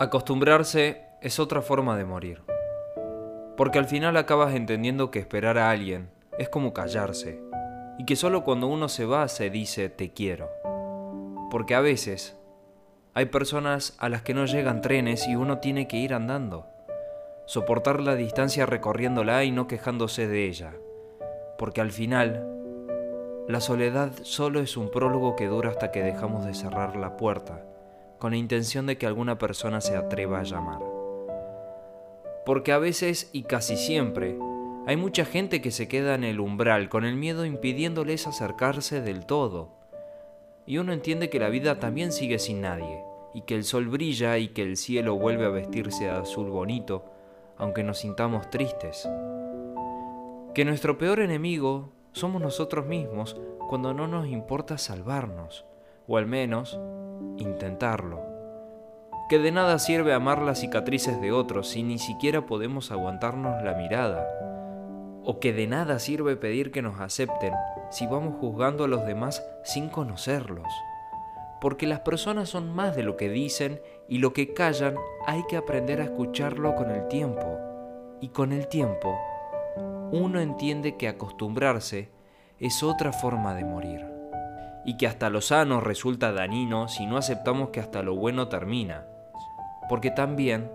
Acostumbrarse es otra forma de morir. Porque al final acabas entendiendo que esperar a alguien es como callarse, y que solo cuando uno se va se dice te quiero. Porque a veces hay personas a las que no llegan trenes y uno tiene que ir andando, soportar la distancia recorriéndola y no quejándose de ella. Porque al final, la soledad solo es un prólogo que dura hasta que dejamos de cerrar la puerta con la intención de que alguna persona se atreva a llamar. Porque a veces y casi siempre hay mucha gente que se queda en el umbral con el miedo impidiéndoles acercarse del todo. Y uno entiende que la vida también sigue sin nadie, y que el sol brilla y que el cielo vuelve a vestirse de azul bonito, aunque nos sintamos tristes. Que nuestro peor enemigo somos nosotros mismos cuando no nos importa salvarnos, o al menos intentarlo. Que de nada sirve amar las cicatrices de otros si ni siquiera podemos aguantarnos la mirada. O que de nada sirve pedir que nos acepten si vamos juzgando a los demás sin conocerlos. Porque las personas son más de lo que dicen y lo que callan hay que aprender a escucharlo con el tiempo. Y con el tiempo, uno entiende que acostumbrarse es otra forma de morir y que hasta lo sano resulta dañino si no aceptamos que hasta lo bueno termina. Porque también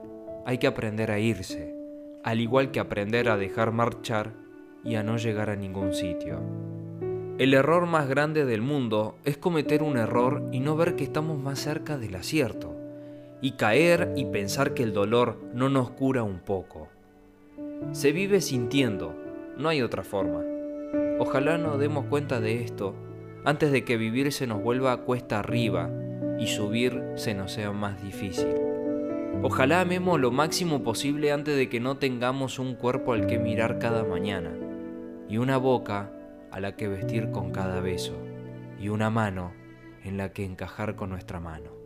hay que aprender a irse, al igual que aprender a dejar marchar y a no llegar a ningún sitio. El error más grande del mundo es cometer un error y no ver que estamos más cerca del acierto, y caer y pensar que el dolor no nos cura un poco. Se vive sintiendo, no hay otra forma. Ojalá nos demos cuenta de esto antes de que vivir se nos vuelva cuesta arriba y subir se nos sea más difícil. Ojalá amemos lo máximo posible antes de que no tengamos un cuerpo al que mirar cada mañana, y una boca a la que vestir con cada beso, y una mano en la que encajar con nuestra mano.